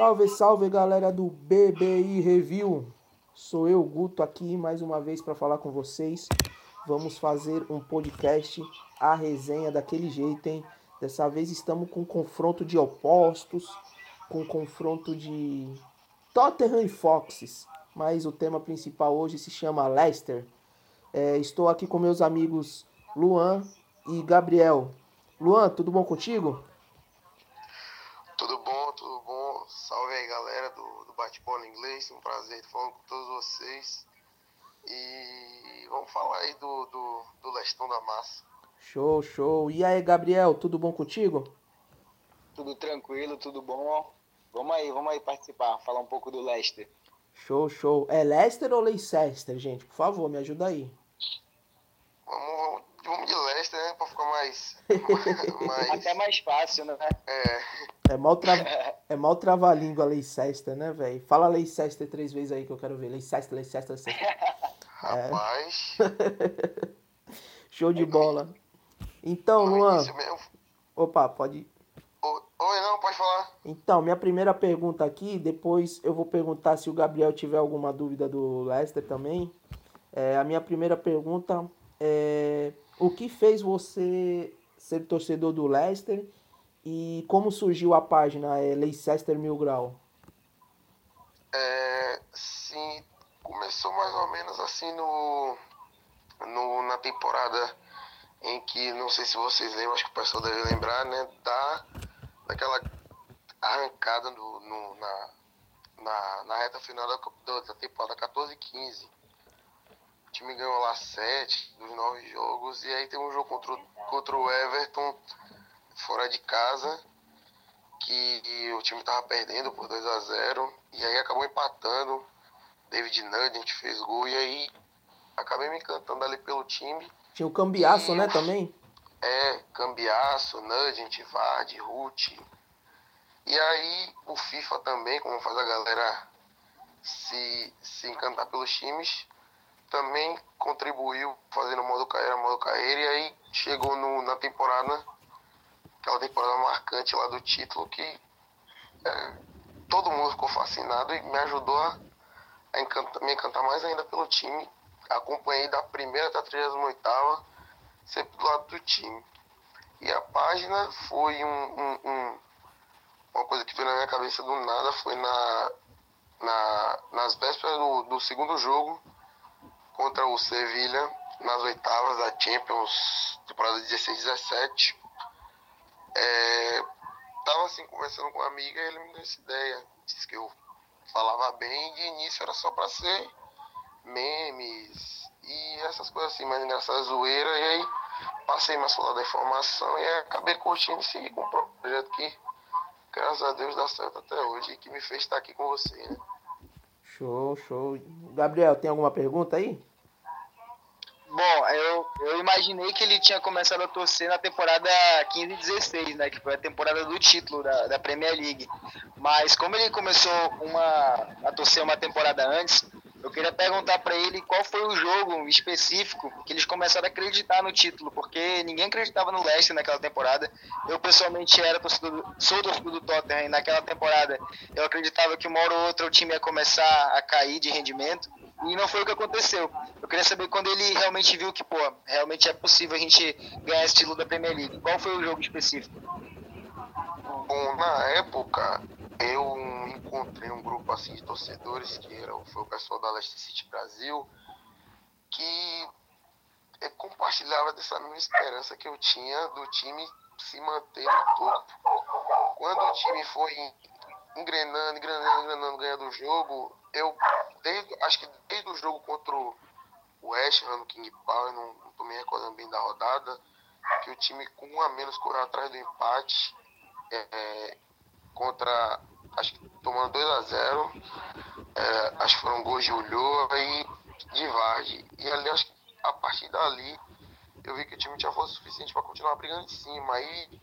Salve, salve galera do BBI Review. Sou eu, Guto, aqui mais uma vez para falar com vocês. Vamos fazer um podcast, a resenha daquele jeito, hein? Dessa vez estamos com confronto de opostos, com confronto de Tottenham e Foxes. Mas o tema principal hoje se chama Leicester. É, estou aqui com meus amigos Luan e Gabriel. Luan, tudo bom contigo? Tudo bom, tudo bom. Salve aí, galera do, do Bate-Bola Inglês. Um prazer estar falando com todos vocês. E vamos falar aí do, do, do Lestão da Massa. Show, show. E aí, Gabriel, tudo bom contigo? Tudo tranquilo, tudo bom. Vamos aí, vamos aí participar, falar um pouco do Leicester. Show, show. É Leicester ou Leicester, gente? Por favor, me ajuda aí. Vamos, vamos de Leicester, né? Pra ficar mais. mais Até mais fácil, né? é, É mal, tra... é mal trava-língua Leicester, né, velho? Fala Leicester três vezes aí que eu quero ver. Leicester, Leicester, Leicester. rapaz. Show de bola. Então, Luan. Opa, pode. Oi, oi, não, pode falar. Então, minha primeira pergunta aqui, depois eu vou perguntar se o Gabriel tiver alguma dúvida do Leicester também. É, a minha primeira pergunta é: o que fez você ser torcedor do Leicester e como surgiu a página é, Leicester Mil Grau? É, sim, começou mais ou menos assim no, no na temporada em que, não sei se vocês lembram, acho que o pessoal deve lembrar, né, da, daquela arrancada no, no- na, na, na reta final da, da- da temporada 14 e 15. O time ganhou lá 7 dos 9 jogos, e aí tem um jogo contra, o- contra o Everton, fora de casa, que o time tava perdendo por 2 a 0 e aí acabou empatando. David Nugent fez gol e aí acabei me encantando ali pelo time. Tinha o Cambiaço, né, também? É, Cambiaço, Nugent, Vard, Ruth. E aí o FIFA também, como faz a galera se, se encantar pelos times, também contribuiu fazendo modo carreira, modo carreira. E aí chegou no, na temporada, aquela temporada marcante lá do título que é, todo mundo ficou fascinado e me ajudou a, a me encantar mais ainda pelo time. Acompanhei da primeira até a 38 sempre do lado do time. E a página foi um, um- um- uma coisa que veio na minha cabeça do nada, foi na, na- nas vésperas do, do segundo jogo contra o Sevilha, nas oitavas da Champions, temporada 16-17. É, tava assim conversando com uma amiga e ele me deu essa ideia. Disse que eu falava bem e de início era só pra ser memes e essas coisas assim, mais engraçadas, zoeira. E aí passei mais lado da informação e acabei curtindo e segui com o projeto que, graças a Deus, dá certo até hoje e que me fez estar aqui com você, né? Show, show. Gabriel, tem alguma pergunta aí? Bom, eu, eu imaginei que ele tinha começado a torcer na temporada 15 e 16, né? Que foi a temporada do título da, da Premier League. Mas como ele começou uma, a torcer uma temporada antes, eu queria perguntar para ele qual foi o jogo específico que eles começaram a acreditar no título, porque ninguém acreditava no Leicester naquela temporada. Eu pessoalmente era torcedor, do- sou torcedor do Tottenham e naquela temporada eu acreditava que uma hora ou outra o time ia começar a cair de rendimento. E não foi o que aconteceu. Eu queria saber quando ele realmente viu que, pô, realmente é possível a gente ganhar esse título da Premier League. Qual foi o jogo específico? Bom, na época eu encontrei um grupo assim de torcedores que era, foi o pessoal da Leicester City Brasil que eh, compartilhava dessa mesma esperança que eu tinha do time se manter no topo. Quando o time foi engrenando, engrenando, engrenando, ganhando o jogo, eu desde, acho que desde o jogo contra o West Ham no King Power, não, não tô me recordando bem da rodada, que o time com um a menos correu atrás do empate é, contra, acho que tomando 2 a 0 é, acho que foram gols de Ulloa e de Vardy. E ali, acho que a partir dali, eu vi que o time tinha força suficiente para continuar brigando em cima. Aí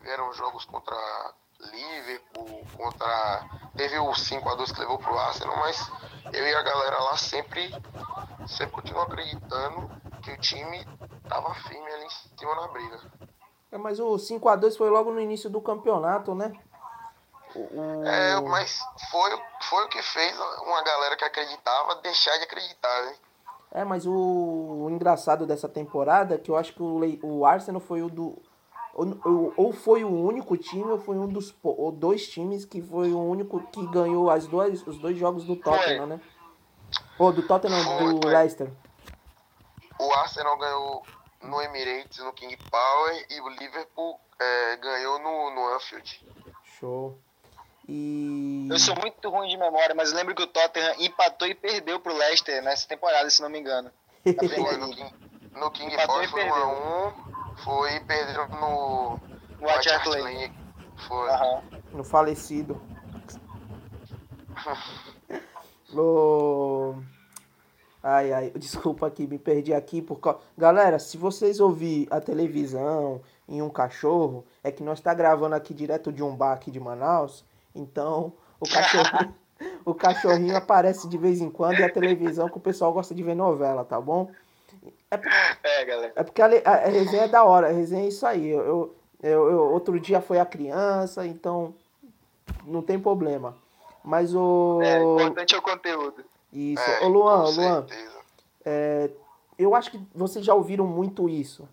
vieram jogos contra Liverpool, contra. Teve o 5x2 que levou pro Arsenal, mas eu e a galera lá sempre, sempre continuam acreditando que o time tava firme ali em cima na briga. É, mas o 5x2 foi logo no início do campeonato, né? O... É, mas foi, foi o que fez uma galera que acreditava deixar de acreditar, né? É, mas o, o engraçado dessa temporada é que eu acho que o, o Arsenal foi o do. Ou, ou- foi o único time, ou foi um dos ou dois times que foi o único que ganhou as duas, os dois jogos do Tottenham, né? Ou do Tottenham, Foi, do foi. Leicester. O Arsenal ganhou no Emirates, no King Power, e o Liverpool é, ganhou no, no Anfield. Show. E. Eu sou muito ruim de memória, mas lembro que o Tottenham empatou e perdeu pro Leicester nessa temporada, se não me engano. No. King, no King Empatou Power e foi 1 perdeu. a 1 foi e perderam no No White Hart Lane. Lane. Foi. Aham. No falecido. Ô, Ai, ai, desculpa aqui, me perdi aqui por causa... Galera, se vocês ouvir a televisão em um cachorro, é que nós tá gravando aqui direto de um bar aqui de Manaus, então o cachorrinho, o cachorrinho aparece de vez em quando e a televisão que o pessoal gosta de ver novela, tá bom? É, por- É, galera. é porque a, a- resenha é da hora, a resenha é isso aí. Eu, eu, eu- outro dia foi a criança, então não tem problema. Mas o. É, o importante é o conteúdo. Isso. É, Ô Luan, com Luan, é, eu acho que vocês já ouviram muito isso.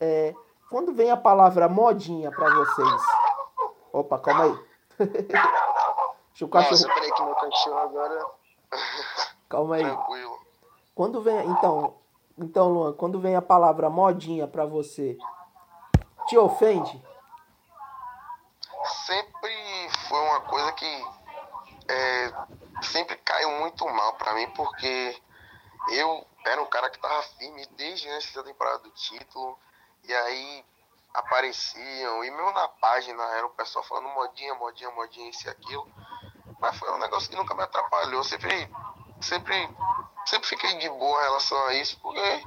É, quando vem a palavra modinha pra vocês. Opa, calma aí. Deixa o cachorro. Nossa, peraí que meu cachorro agora. Calma aí. Tranquilo. Quando vem. Então, então, Luan, quando vem a palavra modinha pra você, te ofende? Sempre foi uma coisa que é, sempre caiu muito mal pra mim, porque eu era um cara que tava firme desde antes da temporada do título, e aí apareciam, e mesmo na página era o pessoal falando modinha, modinha, modinha, isso e aquilo. Mas foi um negócio que nunca me atrapalhou. Sempre, sempre, sempre fiquei de boa em relação a isso, porque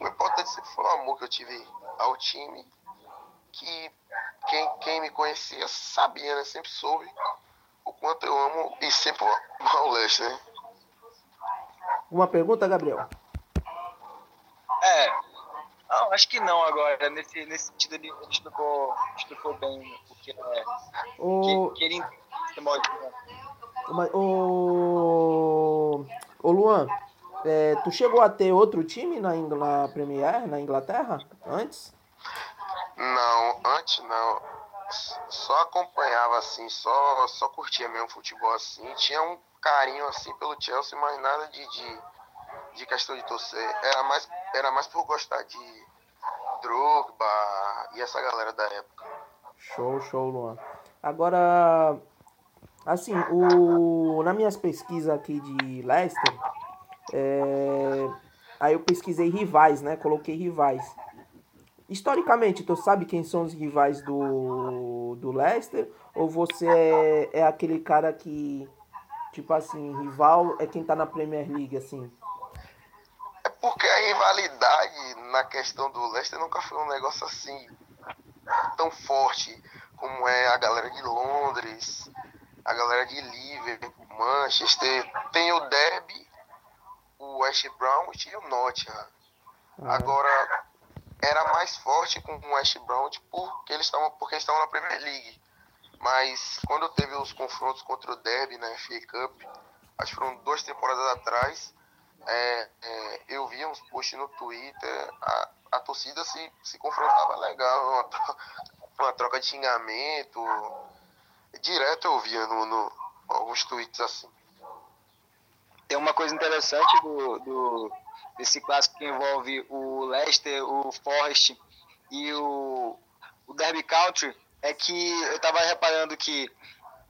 o importante sempre foi o amor que eu tive ao time. Que quem, quem me conhecia sabia, né? Sempre soube o quanto eu amo e sempre o Leicester, né? Uma pergunta, Gabriel? É. Não, acho que não agora. Nesse, nesse sentido ele ele explicou, explicou bem o que é. O, Que, que ele ô, ô Luan, é, tu chegou a ter outro time na, Ingl- na Premier, na Inglaterra, antes? Não, antes não. Só acompanhava assim, só, só curtia mesmo futebol assim. Tinha um carinho assim pelo Chelsea, mas nada de, de, de questão de torcer. Era mais, era mais por gostar de Drogba e essa galera da época. Show, show, Luan. Agora, assim, o, nas minhas pesquisas aqui de Leicester, é, aí eu pesquisei rivais, né? Coloquei rivais. Historicamente, tu sabe quem são os rivais do, do Leicester? Ou você é, é aquele cara que, tipo assim, rival é quem tá na Premier League, assim? É porque a rivalidade na questão do Leicester nunca foi um negócio assim tão forte como é a galera de Londres, a galera de Liverpool, Manchester. Tem o Derby, o West Bromwich e o Nottingham. Ah, Agora era mais forte com o West Bromwich porque eles estavam porque eles estavam na Premier League. Mas quando teve os confrontos contra o Derby na FA Cup, acho que foram duas temporadas atrás, é, é, eu vi uns posts no Twitter, a, a torcida se, se confrontava legal, uma, uma troca de xingamento. Direto eu via no, no- alguns tweets assim. Tem uma coisa interessante do, do- desse clássico que envolve o Leicester, o Forest e o, o Derby Country, é que eu tava reparando que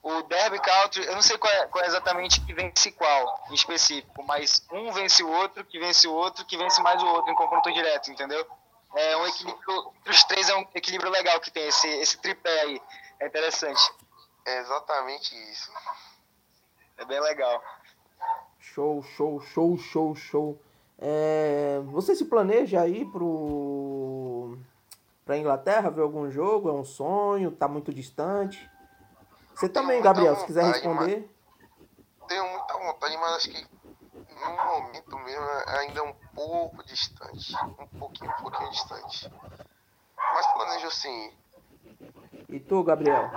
o Derby Country, eu não sei qual é, qual é exatamente que vence qual em específico, mas um vence o outro, que vence o outro, que vence mais o outro em confronto direto, entendeu? É um equilíbrio, os três é um equilíbrio legal que tem, esse, esse tripé aí. É interessante, É exatamente isso. é bem legal. Show, show, show, show, show. É, você se planeja aí pro pra Inglaterra ver algum jogo? É um sonho? Tá muito distante? Você também, Gabriel, se quiser responder. Tenho muita vontade, mas acho que no momento mesmo é ainda um pouco distante. Um pouquinho, um pouquinho distante. Mas planejo sim. E tu, Gabriel?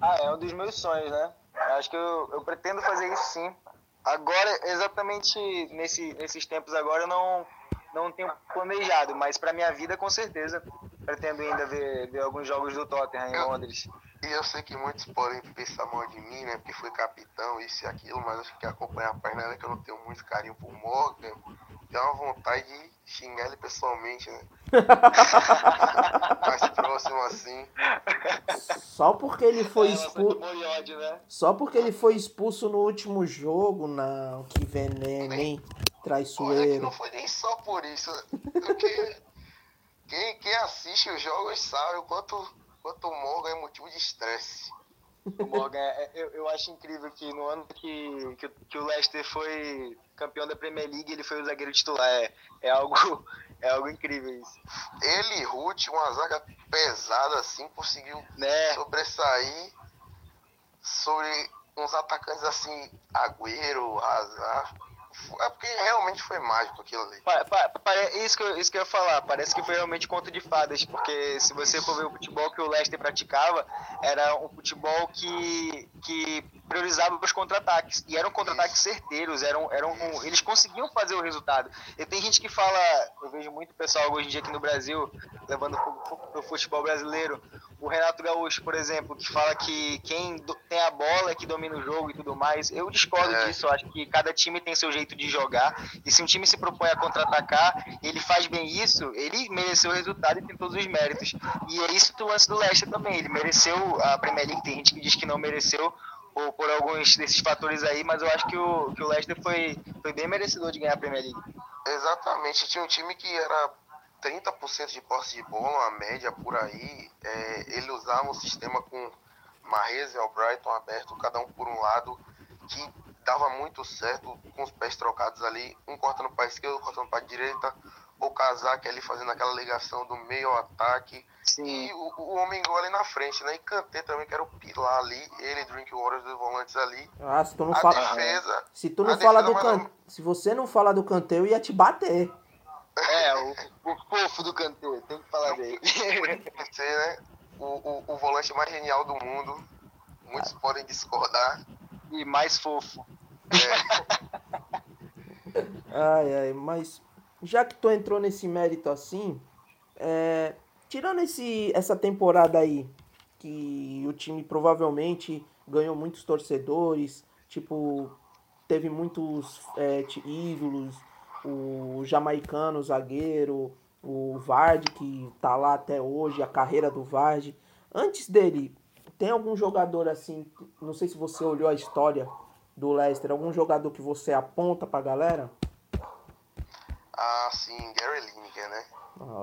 Ah, é um dos meus sonhos, né? Acho que eu, eu pretendo fazer isso sim. Agora, exatamente nesse, nesses tempos agora, eu não, não tenho planejado, mas para minha vida, com certeza, pretendo ainda ver, ver alguns jogos do Tottenham em Londres. E eu sei que muitos podem pensar mal de mim, né? Porque foi capitão, isso e aquilo, mas acho que acompanhar a página é que eu não tenho muito carinho por Morgan. Tenho uma vontade de xingar ele pessoalmente, né? Mais próximo assim. Só porque ele foi É, expulso. né? Só porque ele foi expulso no último jogo, não. Que veneno, hein? Olha que Traiçoeiro. não foi nem só por isso. Porque quem, quem assiste os jogos sabe o quanto, quanto o Morgan é motivo de estresse. O Morgan, é- eu, eu acho incrível que no ano que, que, o- que o Leicester foi campeão da Premier League, ele foi o zagueiro titular. É, é, algo, é algo incrível isso. Ele e Ruth, uma zaga pesada assim, conseguiu Né? sobressair sobre uns atacantes assim, Agüero, Hazard. É porque realmente foi mágico aquilo ali. Pa- pa- pare- isso, que eu, isso que eu ia falar, parece que foi realmente conto de fadas, porque se você for ver o futebol que o Leicester praticava, era um futebol que, que priorizava os contra-ataques, e eram contra-ataques certeiros, eram, eram, eles conseguiam fazer o resultado. E tem gente que fala, eu vejo muito pessoal hoje em dia aqui no Brasil, levando para o futebol brasileiro, o Renato Gaúcho, por exemplo, que fala que quem tem a bola é que domina o jogo e tudo mais. Eu discordo É. disso, eu acho que cada time tem seu jeito de jogar. E se um time se propõe a contra-atacar, ele faz bem isso, ele mereceu o resultado e tem todos os méritos. E é isso do lance do Leicester também. Ele mereceu a Premier League, tem gente que diz que não mereceu por, por alguns desses fatores aí, mas eu acho que o, que o Leicester foi, foi bem merecedor de ganhar a Premier League. Exatamente, tinha um time que era 30% de posse de bola, uma média por aí. É, ele usava um sistema com Mahrez e Albrighton aberto, cada um por um lado, que dava muito certo com os pés trocados ali, um cortando para a esquerda, outro cortando para a direita, o Kazak ali fazendo aquela ligação do meio ao ataque. Sim. E o, o homem gol ali na frente, né? E Kanté também, que era o pilar ali, ele, Drinkwater, os dois volantes ali. Ah, se tu não A fala. defesa, Se tu a não fala defesa do mais can... Se você não fala do Kanté, eu ia te bater. É, o, o fofo do Kanté, tem que falar dele. Pode ser, né? O, o, o volante mais genial do mundo. Muitos podem discordar. e mais fofo. Ai, ai, mas já que tu entrou nesse mérito assim, é, tirando esse, essa temporada aí, que o time provavelmente ganhou muitos torcedores, tipo, teve muitos é, ídolos, o jamaicano, o zagueiro, o Vardy, que tá lá até hoje, a carreira do Vardy. Antes dele, tem algum jogador assim, não sei se você olhou a história do Leicester, algum jogador que você aponta pra galera? Ah, sim, Gary Lineker, né?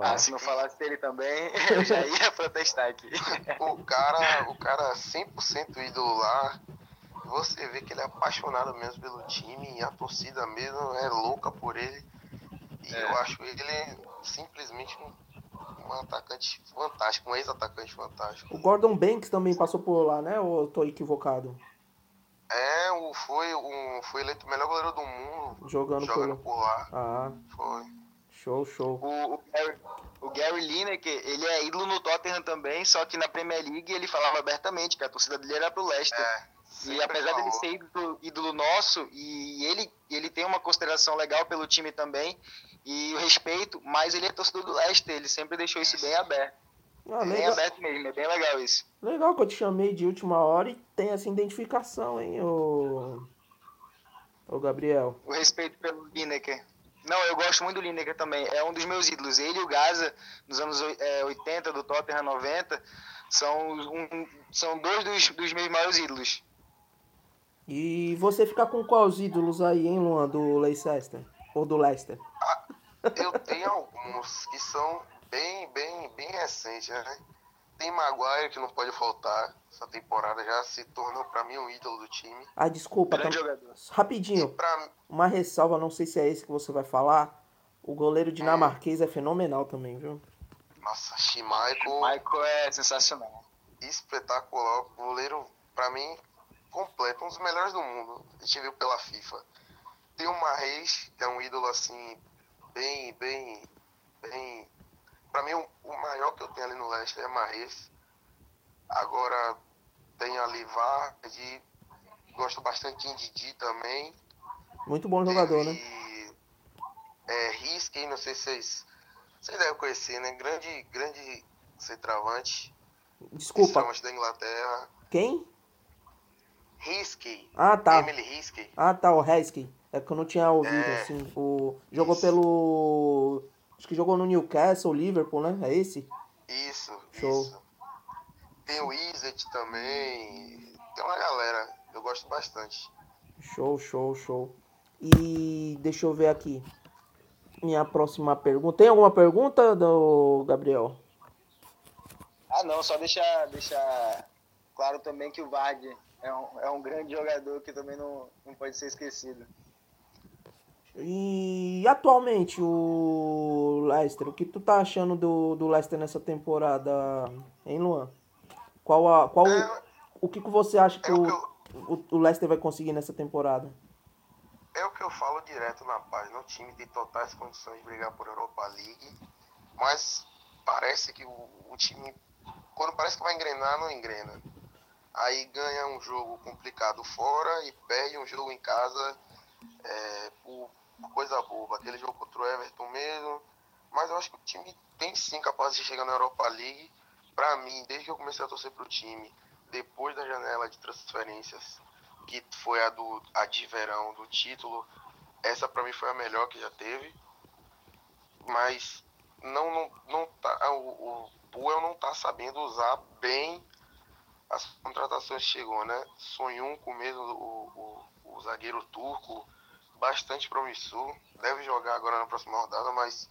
Ah, se não falasse dele também, eu já ia protestar aqui. O cara, o cara 100% ídolo lá. Você vê que ele é apaixonado mesmo pelo time e a torcida mesmo é louca por ele. E É. eu acho ele simplesmente um, um atacante fantástico, um ex-atacante fantástico. O Gordon Banks também passou por lá, né? Ou eu tô equivocado? É, o, foi, um, foi eleito o melhor goleiro do mundo Jogando, jogando por por lá. Ah, Foi. show, show. O, o, Gary, o Gary Lineker, ele é ídolo no Tottenham também, só que na Premier League ele falava abertamente que a torcida dele era pro Leicester. É, E apesar dele ser ídolo, ídolo nosso, e ele, ele tem uma consideração legal pelo time também, e o respeito, mas ele é torcedor do Leicester, ele sempre deixou isso bem aberto. Ah, bem legal, aberto mesmo, é bem legal isso. legal que eu te chamei de última hora e tem essa identificação, hein, ô, ô Gabriel. O respeito pelo Lineker. Não, eu gosto muito do Lineker também. É um dos meus ídolos. Ele e o Gaza, nos anos oi- é, 80, do Tottenham 90, são, um- são dois dos, dos meus maiores ídolos. E você fica com quais ídolos aí, hein, Luan, do Leicester? Ou do Leicester? Eu tenho alguns que são bem, bem, bem recentes, né? Tem Maguire que não pode faltar. Essa temporada já se tornou pra mim um ídolo do time. Ah, desculpa, Grande tam- jogador. E rapidinho, pra uma ressalva, não sei se é esse que você vai falar. O goleiro dinamarquês é fenomenal também, viu? nossa, Schmeichel, Michael é sensacional. espetacular. Goleiro, pra mim, completo. Um dos melhores do mundo. A gente viu pela FIFA. Tem o Marreis, que é um ídolo assim, bem, bem, bem. Pra mim, o, maior que eu tenho ali no Leicester é Marreis. Agora, tem ali Vardy, gosto bastante de Didi também. Muito bom jogador, Teve, né? É, Risky, não sei se vocês, vocês devem conhecer, né? Grande, grande centroavante. Desculpa, Centroavante da Inglaterra. quem? Risky. Ah, tá. Emily Risky. Ah, tá, o Heskey. É que eu não tinha ouvido, É. assim. O... Jogou Isso. pelo... Acho que jogou no Newcastle, Liverpool, né? É esse? Isso, Show. isso. Tem o Izet também. Tem uma galera. Eu gosto bastante. Show, show, show. E deixa eu ver aqui. Minha próxima pergunta. Tem alguma pergunta, do Gabriel? Ah, não, só deixar, deixar claro também que o Vardy é um, é um grande jogador que também não, não pode ser esquecido. E atualmente o Leicester, o que tu tá achando do, do Leicester nessa temporada, hein, Luan? Qual a, qual o, É, o que, que você acha que é o o, que eu, o, Leicester vai conseguir nessa temporada? é o que eu falo direto na página. O time tem totais condições de brigar por Europa League. Mas parece que o, o time, quando parece que vai engrenar, não engrena. Aí ganha um jogo complicado fora e perde um jogo em casa é, por, coisa boba. Aquele jogo contra o Everton mesmo. Mas eu acho que o time tem sim capacidade de chegar na Europa League. Pra mim, desde que eu comecei a torcer pro time, depois da janela de transferências, que foi a, do, a de verão do título, essa pra mim foi a melhor que já teve. Mas não, não, não tá, o, o Puel não tá sabendo usar bem as contratações chegou, né? Sonhunco mesmo, o, o, o zagueiro turco, bastante promissor. Deve jogar agora na próxima rodada, mas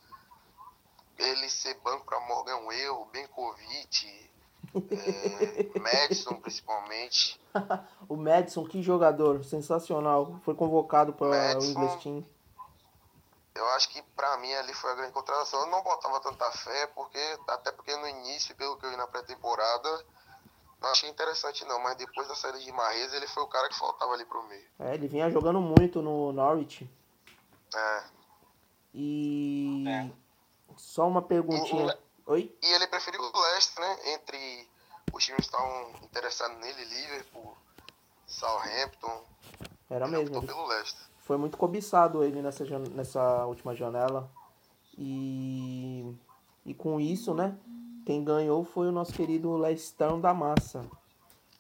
ele ser banco para Morgan erro, Benkovic, é, Madison principalmente. O Madison, que jogador sensacional. Foi convocado para o. English Team. Eu acho que pra mim ali foi a grande contratação. Eu não botava tanta fé, porque até porque no início, pelo que eu vi na pré-temporada, não achei interessante não, mas depois da saída de Marrez, ele foi o cara que faltava ali pro meio. É, ele vinha jogando muito no Norwich. É. E É. só uma perguntinha. O- o Le- Oi? E ele preferiu o Leicester, né? Entre os times que estavam interessados nele, Liverpool, Southampton. Era ele mesmo. Ele pelo Leicester. foi muito cobiçado ele nessa, jan- nessa última janela. E, e com isso, né? Quem ganhou foi o nosso querido Leicester da Massa.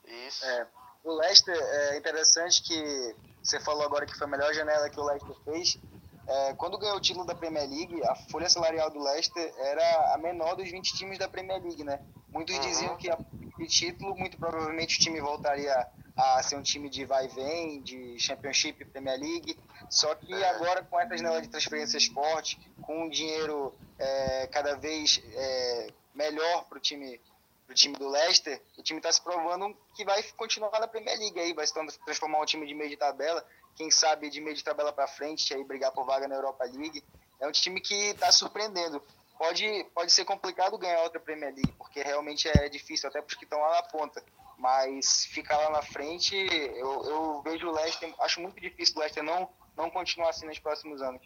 Isso. É, o Leicester é interessante que você falou agora que foi a melhor janela que o Leicester fez. É, quando ganhou o título da Premier League, a folha salarial do Leicester era a menor dos 20 times da Premier League, né? Muitos Uhum. diziam que a de título, muito provavelmente o time voltaria a ser um time de vai e vem, de Championship, Premier League. Só que É. agora com essa janela de transferências forte, com um dinheiro é, cada vez é, melhor para o time pro time do Leicester, o time está se provando que vai continuar na Premier League aí, vai se transformar um time de meio de tabela, quem sabe de meio de tabela para frente, aí brigar por vaga na Europa League. É um time que está surpreendendo. Pode, pode ser complicado ganhar outra Premier League, porque realmente é difícil, até para os que estão lá na ponta. Mas ficar lá na frente, eu, eu vejo o Leicester, acho muito difícil o Leicester não, não continuar assim nos próximos anos.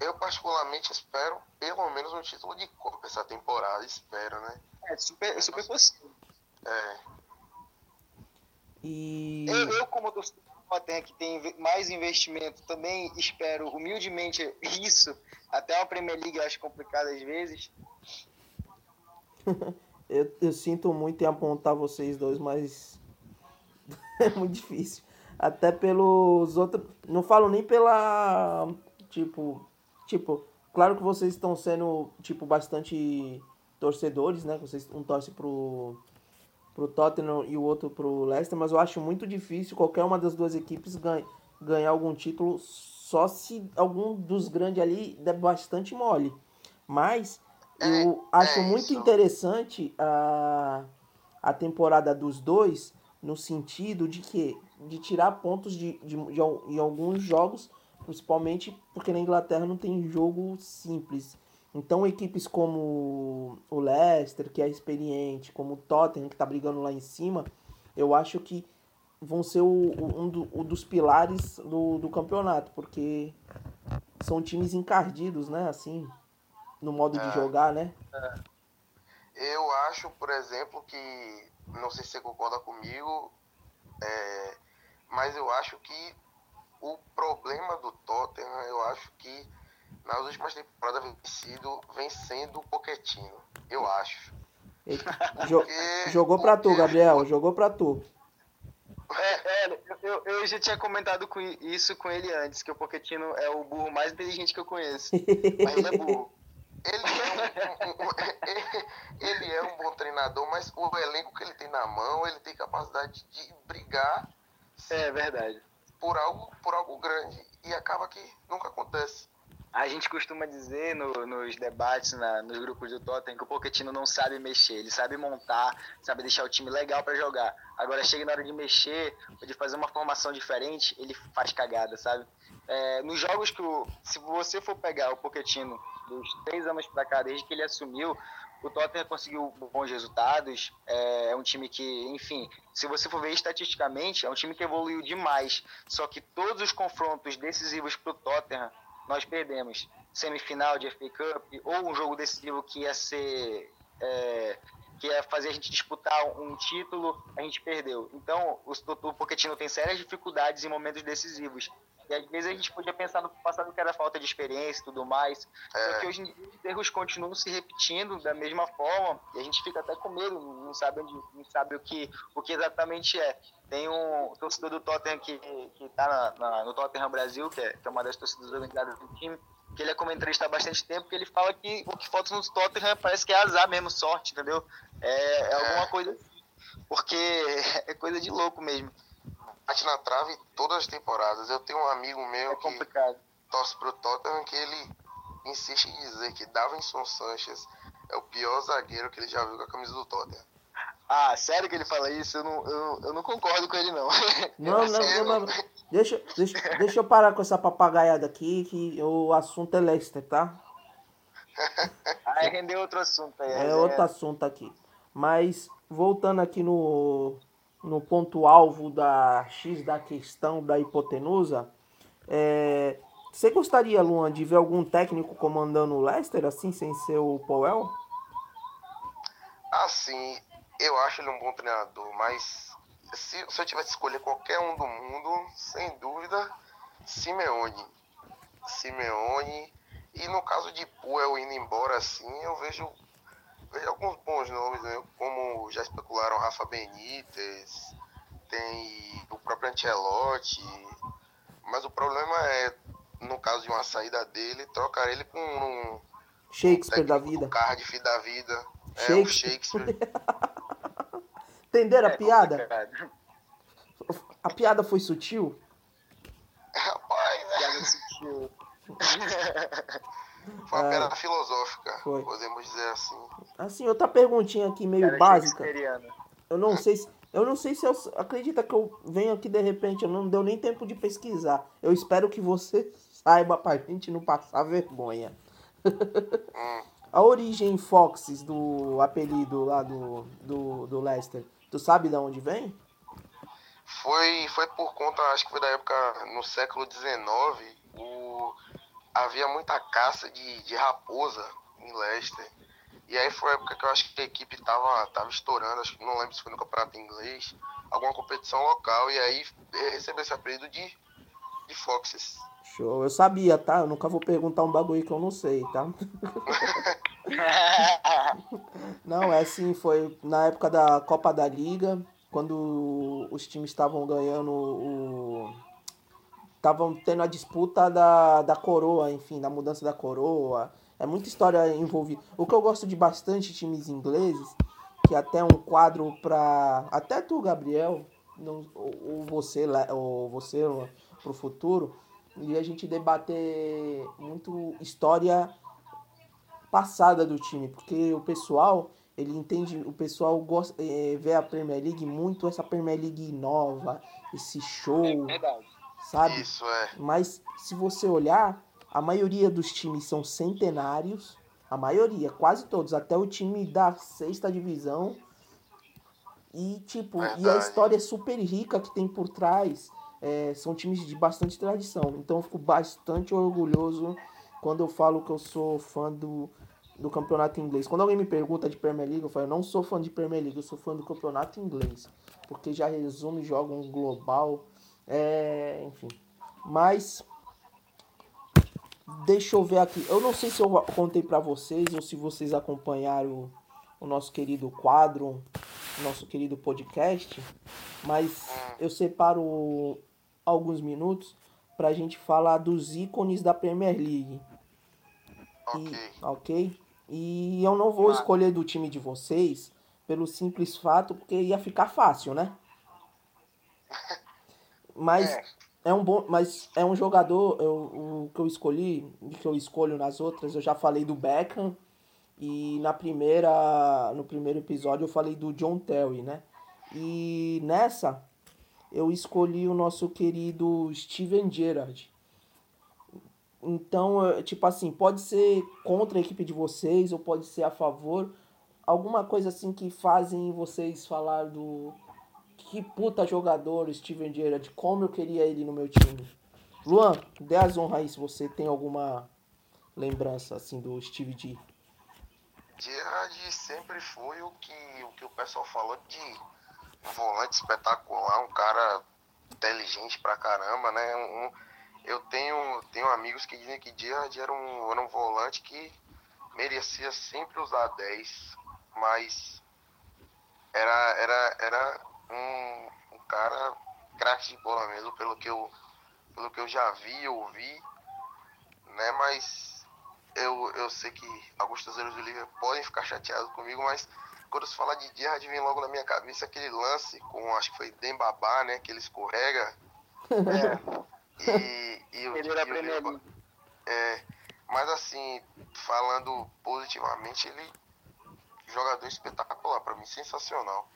Eu particularmente espero pelo menos um título de Copa essa temporada, espero, né? É super, é super possível. É, E Eu, eu como torcedor do Tottenham, que tem mais investimento, também espero humildemente isso. Até a Premier League eu acho complicado às vezes. eu, eu sinto muito em apontar vocês dois, mas é muito difícil. Até pelos outros. Não falo nem pela. Tipo. Tipo, claro que vocês estão sendo, tipo, bastante torcedores, né? Vocês um torce pro, pro Tottenham e o outro pro Leicester, mas eu acho muito difícil qualquer uma das duas equipes ganha, ganhar algum título só se algum dos grandes ali der bastante mole. Mas eu acho é muito isso. interessante a, a temporada dos dois no sentido de que de tirar pontos de, de, de, em alguns jogos, principalmente porque na Inglaterra não tem jogo simples. Então equipes como o Leicester, que é experiente, como o Tottenham, que está brigando lá em cima, eu acho que vão ser o, o- um do- o dos pilares do, do campeonato, porque são times encardidos, né? Assim, no modo de É. jogar, né? Eu acho, por exemplo, que, não sei se você concorda comigo, É, mas eu acho que o problema do Tottenham, eu acho que nas últimas temporadas vem, sido, vem sendo o Pochettino. Eu acho. Porque, jogou pra tu, Gabriel. Jogou pra tu. É, é eu, eu, já tinha comentado com isso com ele antes, que o Pochettino é o burro mais inteligente que eu conheço. Mas ele é burro. Ele é, um, um, um, ele é um bom treinador, mas o elenco que ele tem na mão, ele tem capacidade de brigar. É verdade. Por algo, por algo grande. E acaba que nunca acontece. A gente costuma dizer no, nos debates, na, nos grupos do Tottenham, que o Pochettino não sabe mexer. Ele sabe montar, sabe deixar o time legal para jogar. Agora chega na hora de mexer, de fazer uma formação diferente, ele faz cagada, sabe? É, nos jogos que o, se você for pegar o Pochettino dos três anos para cá, desde que ele assumiu, o Tottenham conseguiu bons resultados. É, é um time que, enfim, se você for ver estatisticamente, é um time que evoluiu demais. Só que todos os confrontos decisivos para o Tottenham nós perdemos semifinal de FA Cup ou um jogo decisivo que ia ser é, que ia fazer a gente disputar um título, a gente perdeu. Então, o, o Pochettino tem sérias dificuldades em momentos decisivos. E às vezes a gente podia pensar no passado que era falta de experiência e tudo mais. É. Só que hoje em dia os erros continuam se repetindo da mesma forma e a gente fica até com medo, não sabe, onde, não sabe o, que, o que exatamente é. Tem um torcedor do Tottenham que, que tá na, na, no Tottenham Brasil, que é, que é uma das torcidas organizadas do time, que ele é comentarista há bastante tempo, que ele fala que o que falta no Tottenham parece que é azar mesmo, sorte, entendeu? É, é alguma coisa assim. Porque é coisa de louco mesmo bate na trave todas as temporadas. Eu tenho um amigo meu é que torce pro Tottenham que ele insiste em dizer que Davinson Sanchez é o pior zagueiro que ele já viu com a camisa do Tottenham. Ah, sério que ele fala isso? Eu não, eu, eu não concordo com ele, não. Não, não, não, não. Deixa, deixa, deixa eu parar com essa papagaiada aqui, que o assunto é Leicester, tá? Aí rendeu outro assunto aí. É outro assunto aqui. Mas, voltando aqui no, no ponto-alvo da X da questão da hipotenusa, é, você gostaria, Luan, de ver algum técnico comandando o Leicester, assim, sem ser o Powell? Assim, eu acho ele um bom treinador, mas se, se eu tivesse que escolher qualquer um do mundo, sem dúvida, Simeone. Simeone. E no caso de Puel indo embora assim, eu vejo vejo alguns bons nomes, né? como já especularam Rafa Benítez, tem o próprio Ancelotti, mas o problema é, no caso de uma saída dele, trocar ele com um Shakespeare um da vida. Cardiff da vida. Shakespeare. É, o Shakespeare. Entenderam a é piada? A piada foi sutil? Rapaz, né? Piada sutil. Foi uma é, piada filosófica, foi. podemos dizer assim. Assim, outra perguntinha aqui meio básica. Eu não sei se. Eu não sei se eu. Acredita que eu venho aqui de repente, eu não deu nem tempo de pesquisar. Eu espero que você saiba pra gente não passar vergonha. Hum. A origem Foxes do apelido lá do, do, do Leicester, tu sabe de onde vem? Foi, foi por conta, acho que foi da época no século XIX, o havia muita caça de, de raposa em Leicester. E aí foi a época que eu acho que a equipe tava, tava estourando, acho que não lembro se foi no campeonato inglês, alguma competição local, e aí recebeu esse apelido de, de Foxes. Show, eu sabia, tá? Eu nunca vou perguntar um bagulho que eu não sei, tá? não, é assim, foi na época da Copa da Liga, quando os times estavam ganhando o estavam tendo a disputa da, da coroa, enfim, da mudança da coroa. É muita história envolvida. O que eu gosto de bastante times ingleses, que até um quadro para até tu, Gabriel, não, ou, você, ou você pro futuro, e a gente debater muito história passada do time, porque o pessoal, ele entende, o pessoal gosta, é, vê a Premier League muito essa Premier League nova, esse show. É verdade sabe? Isso é. Mas se você olhar, a maioria dos times são centenários, a maioria, quase todos, até o time da sexta divisão. E tipo, Verdade. e a história é super rica que tem por trás. É, são times de bastante tradição. Então eu fico bastante orgulhoso quando eu falo que eu sou fã do do campeonato inglês. Quando alguém me pergunta de Premier League, eu falo, eu não sou fã de Premier League, eu sou fã do campeonato inglês. Porque já resume, joga um global, é, enfim. Mas deixa eu ver aqui. Eu não sei se eu contei para vocês ou se vocês acompanharam o, nosso querido quadro, nosso querido podcast, mas eu separo alguns minutos pra gente falar dos ícones da Premier League. Ok. E, ok? E eu não vou Ah. escolher do time de vocês pelo simples fato, porque ia ficar fácil, né? Mas É. é um bom, mas é um jogador, eu, o que eu escolhi, o que eu escolho nas outras, eu já falei do Beckham e na primeira, no primeiro episódio eu falei do John Terry, né? E nessa eu escolhi o nosso querido Steven Gerrard. Então, é, tipo assim, pode ser contra a equipe de vocês ou pode ser a favor. Alguma coisa assim que fazem vocês falar do que puta jogador Steven Gerrard, como eu queria ele no meu time. Luan, dê as honras aí se você tem alguma lembrança assim do Steve G. Gerard sempre foi o que, o que o pessoal falou de volante espetacular, um cara inteligente pra caramba, né? Um- eu tenho, tenho amigos que dizem que Gerard era um, era um volante que merecia sempre usar 10, mas era, era, era um, um cara craque de bola mesmo, pelo que eu, pelo que eu já vi, ouvi, né? Mas eu, eu sei que alguns torcedores do Liverpool podem ficar chateados comigo, mas quando se fala de Gerrard, vem logo na minha cabeça aquele lance com, acho que foi Dembabá, né? Que ele escorrega. E, e, o- Ele era e é, mas assim, falando positivamente, ele jogador espetacular para mim, sensacional.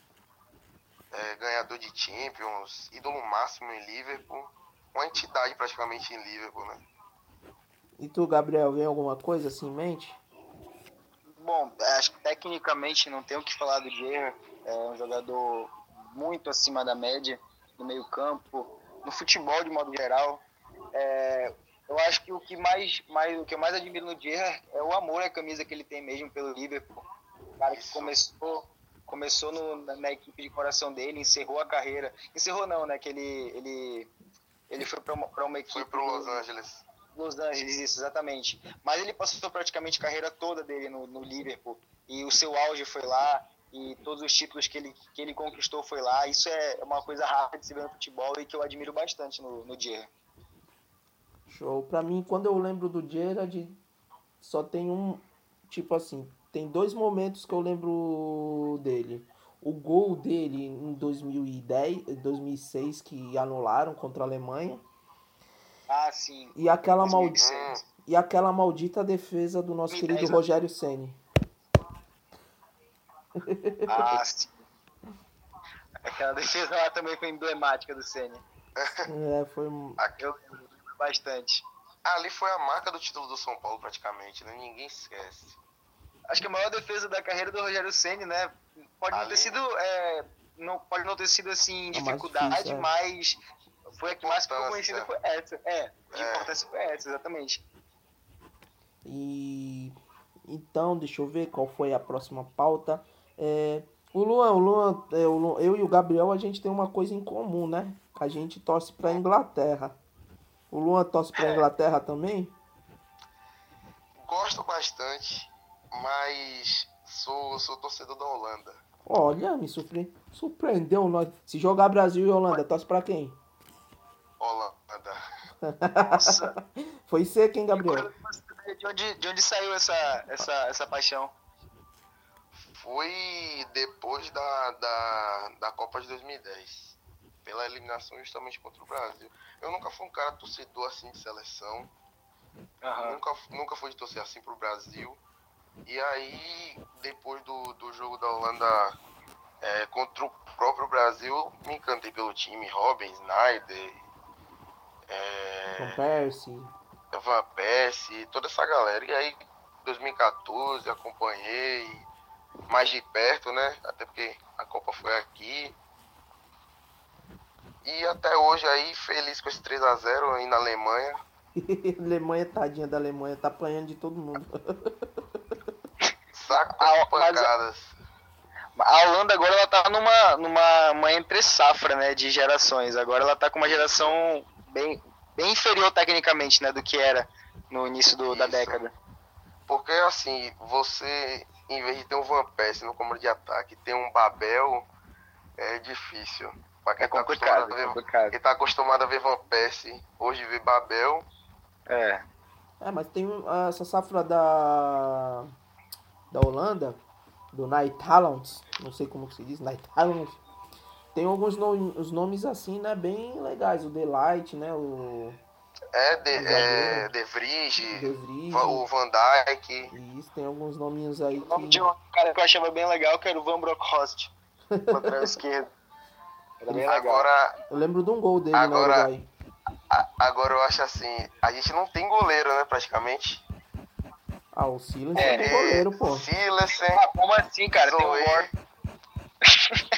É, ganhador de Champions, ídolo máximo em Liverpool, uma entidade praticamente em Liverpool, né? E tu, Gabriel, vem alguma coisa assim em mente? Bom, acho que tecnicamente não tem o que falar do Gerrard. É um jogador muito acima da média no meio campo, no futebol de modo geral. É, eu acho que o que mais, mais o que eu mais admiro no Gerrard é o amor à camisa que ele tem mesmo pelo Liverpool. O cara que começou começou no- na, na equipe de coração dele, encerrou a carreira. Encerrou não, né? Que ele ele ele foi para uma, uma equipe Foi do- Los Angeles. Los Angeles, isso, exatamente. Mas ele passou praticamente a carreira toda dele no, no Liverpool. E o seu auge foi lá. E todos os títulos que ele, que ele conquistou foi lá. Isso é uma coisa rara de se ver no futebol e que eu admiro bastante no, no. Show. Pra mim, quando eu lembro do Gerard, só tem um. Tipo assim, tem dois momentos que eu lembro dele. O gol dele em 2010, 2006, que anularam contra a Alemanha. Ah, sim. E aquela, mal... 2006. e aquela maldita defesa do nosso 2010, querido né? Rogério Ceni. Ah, sim. Aquela defesa lá também foi emblemática do Senna. É, foi. Eu lembro bastante. Ali foi a marca do título do São Paulo praticamente, né? Ninguém esquece. Acho que a maior defesa da carreira do Rogério Ceni, né? Pode não Ali- ter sido, é, não pode não ter sido assim dificuldade, difícil, é. mas foi a que mais ficou conhecida foi essa. É, de É. importância foi essa, exatamente. E então, deixa eu ver qual foi a próxima pauta. É, o Luan, o Luan, é, o Luan- eu e o Gabriel, a gente tem uma coisa em comum, né? A gente torce pra Inglaterra. O Luan torce pra É. Inglaterra também? Gosto bastante, mas sou, sou torcedor da Holanda. Olha, me surpre... surpreendeu nós. Se jogar Brasil e Holanda, torce pra quem? Holanda. Nossa, Foi seco, hein, Gabriel? de onde, de onde saiu essa, essa, essa paixão? Foi depois da, da, da Copa de 2010. Pela eliminação justamente contra o Brasil. Eu nunca fui um cara torcedor assim de seleção. Aham. Nunca, nunca fui de torcer assim pro Brasil. E aí, depois do, do jogo da Holanda é, contra o próprio Brasil, me encantei pelo time. Robin, Snyder, é, Van Persie. Van Persie, toda essa galera. E aí, 2014, acompanhei mais de perto, né? Até porque a Copa foi aqui. E até hoje aí, feliz com esse 3x0 aí na Alemanha. Alemanha, tadinha da Alemanha, tá apanhando de todo mundo. saco de pancadas. A Holanda agora ela tá numa, numa uma entre safra, né, de gerações. Agora ela tá com uma geração bem, bem inferior tecnicamente, né, do que era no início do, da década. Porque assim, você em vez de ter um Van Persie no comando de ataque, ter um Babel é difícil. Pra quem, É tá complicado, acostumado a é ver, complicado. quem tá acostumado a ver Van Persie, hoje vê Babel, É. É, mas tem essa safra da da Holanda, do Night Talents, não sei como que se diz, Night Talents. Tem alguns nomes, os nomes assim, né, bem legais, o Delight, né, o é de, é, de Vries, De. Va- o Van Dijk. e isso, tem alguns nominhos aí O nome que de um cara que eu achava bem legal, que era o Van Bronckhorst. Lateral esquerdo. Era bem legal. Agora, eu lembro de um gol dele Agora- na Uruguai. a- agora eu acho assim, a gente não tem goleiro, né, praticamente. Ah, o Silas É, é um goleiro, pô. Silesen, Ah, como assim, cara? Tem o Zoe, War.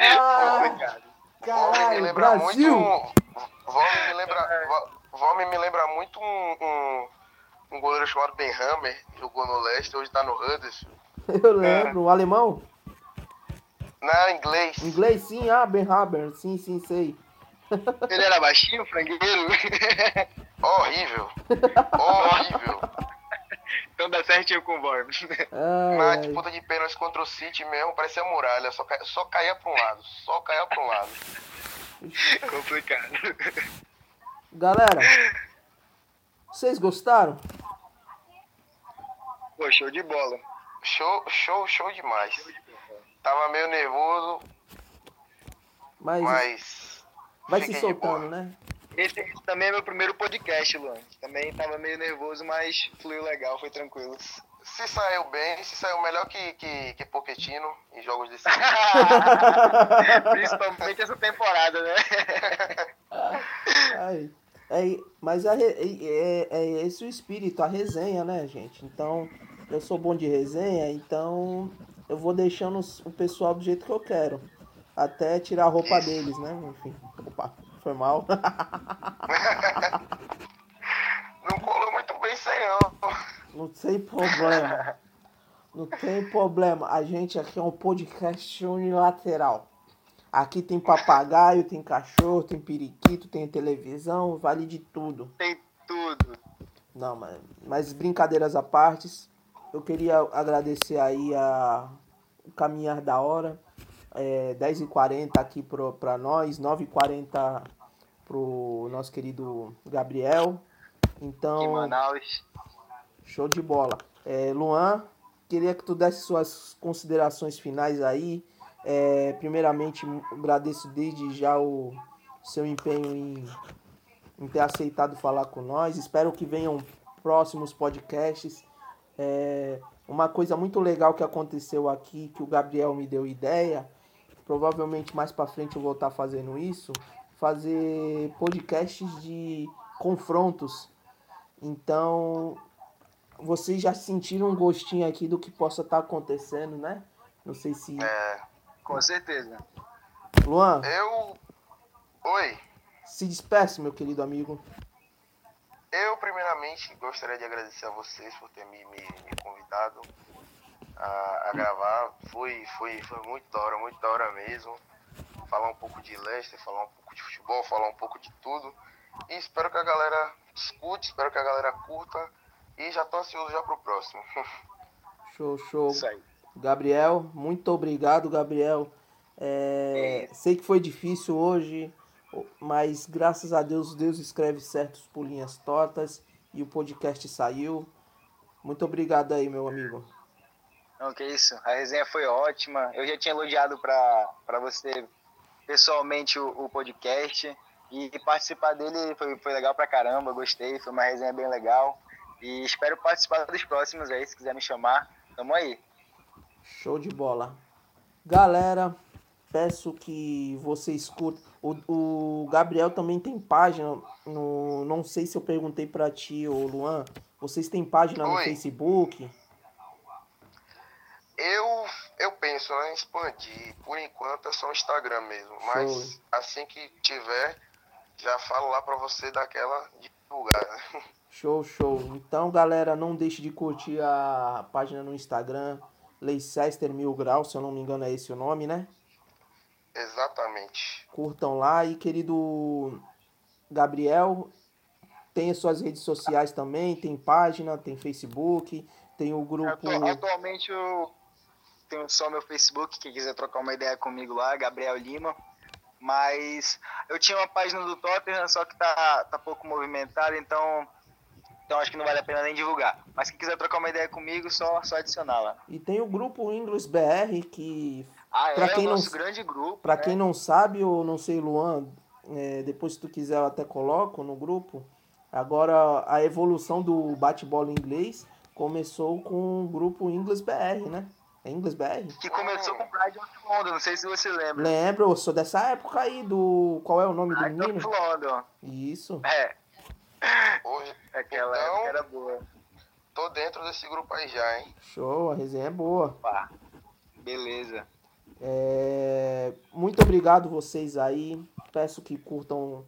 Ah, Volme me caralho, lembra Brasil! muito. Volme me lembra, Vo- Volme me lembra muito um, um, um goleiro chamado Ben Hammer, jogou no Leste, hoje tá no Huddersfield. Eu lembro, o alemão? Na inglês. Inglês, sim, ah, Ben Haber, sim, sim, sei. Ele era baixinho, frangueiro? Horrível. Horrível. Então dá certinho com o. Ai, Na disputa de pênalti contra o City mesmo, parecia muralha, só, ca... só caía pra um lado, só caía pra um lado. Complicado. Galera, vocês gostaram? Pô, show de bola. Show, show, show demais. Tava meio nervoso, Mas mas. vai se soltando, né? Esse, esse também é meu primeiro podcast, Luan. Também tava meio nervoso, mas fluiu legal, foi tranquilo. Se saiu bem, se saiu melhor que, que, que Pochettino em jogos desse Principalmente essa temporada, né? Ai, é, mas re- é, é esse o espírito, a resenha, né, gente? Então, eu sou bom de resenha, então eu vou deixando o pessoal do jeito que eu quero. Até tirar a roupa Isso. deles, né? Enfim, foi mal. Não colou muito bem sem não. Não tem problema. Não tem problema. A gente aqui é um podcast unilateral. Aqui tem papagaio, tem cachorro, tem periquito, tem televisão, vale de tudo. Tem tudo. Não, mas, mas brincadeiras à parte, eu queria agradecer aí a, o caminhar da hora. É, 10h40 aqui pro, pra nós, 9h40 pro nosso querido Gabriel. Então. Em Manaus. Show de bola. É, Luan, queria que tu desse suas considerações finais aí. É, primeiramente, agradeço desde já o seu empenho em, em ter aceitado falar com nós. Espero que venham próximos podcasts. É, uma coisa muito legal que aconteceu aqui, que o Gabriel me deu ideia, provavelmente mais para frente eu vou estar fazendo isso, fazer podcasts de confrontos. Então, vocês já sentiram um gostinho aqui do que possa estar acontecendo, né? Não sei se. É, Com certeza. Luan, eu. Oi. se despeça, meu querido amigo. Eu, primeiramente, gostaria de agradecer a vocês por ter me, me, me convidado a, a gravar. Foi, foi, foi muito da hora, muito da hora mesmo. Falar um pouco de Leicester, falar um pouco de futebol, falar um pouco de tudo. E espero que a galera escute, espero que a galera curta. E já tô ansioso já pro próximo. Show, show. Isso aí. Gabriel, muito obrigado, Gabriel. É, sei que foi difícil hoje, mas graças a Deus, Deus escreve certos por linhas tortas e o podcast saiu. Muito obrigado aí, meu amigo. Não, que isso. A resenha foi ótima. Eu já tinha elogiado pra você pessoalmente o, o podcast. E participar dele foi, foi legal pra caramba. Gostei. Foi uma resenha bem legal. E espero participar dos próximos aí. Se quiser me chamar, tamo aí. Show de bola. Galera, peço que vocês curtam. O, o Gabriel também tem página no. Não sei se eu perguntei pra ti, ô Luan. Vocês têm página no Oi. Facebook? Eu, né, em expandir. Por enquanto é só o Instagram mesmo. Mas Show. assim que tiver, já falo lá pra você daquela de divulgar. Show, show. Então, galera, não deixe de curtir a página no Instagram, Leicester Mil Grau, se eu não me engano é esse o nome, né? Exatamente. Curtam lá e querido Gabriel, tem as suas redes sociais também, tem página, tem Facebook, tem o grupo. Atualmente eu tenho só meu Facebook, quem quiser trocar uma ideia comigo lá, Gabriel Lima. Mas eu tinha uma página do Tottenham, só que tá, tá pouco movimentada, então, então acho que não vale a pena nem divulgar. Mas quem quiser trocar uma ideia comigo, só, só adicionar lá. E tem o grupo Inglês BR, que. Ah, pra é quem o não, nosso grande grupo. Pra né? quem não sabe, ou não sei, Luan, é, depois se tu quiser eu até coloco no grupo. Agora a evolução do bate-bola inglês começou com o grupo Inglês BR, né? É Inglês BR? Que começou com o Pride of London, não sei se você lembra. Lembro, eu sou dessa época aí do. Qual é o nome do Pride of menino? London. Isso. É, Hoje, aquela Então- época era boa. tô dentro desse grupo aí já, hein? Show, a resenha é boa. Pá. Beleza. É, Muito obrigado vocês aí. Peço que curtam,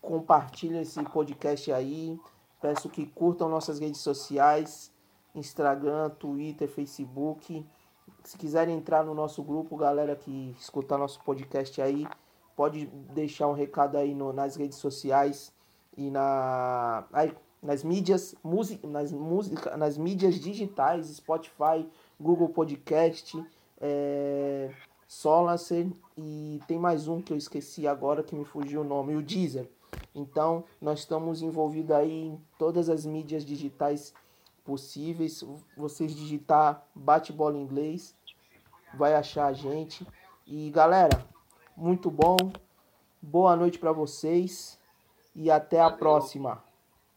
compartilhem esse podcast aí. Peço que curtam nossas redes sociais, Instagram, Twitter, Facebook. Se quiserem entrar no nosso grupo, galera que escutar nosso podcast aí, pode deixar um recado aí no- nas redes sociais e na aí, nas mídias, musi, nas música, nas mídias digitais, Spotify, Google Podcast, é, Solancer e tem mais um que eu esqueci agora que me fugiu o nome, o Deezer. Então, nós estamos envolvidos aí em todas as mídias digitais possíveis. Vocês digitar bate-bola em inglês, vai achar a gente. E galera, muito bom. Boa noite para vocês e até a Valeu. próxima.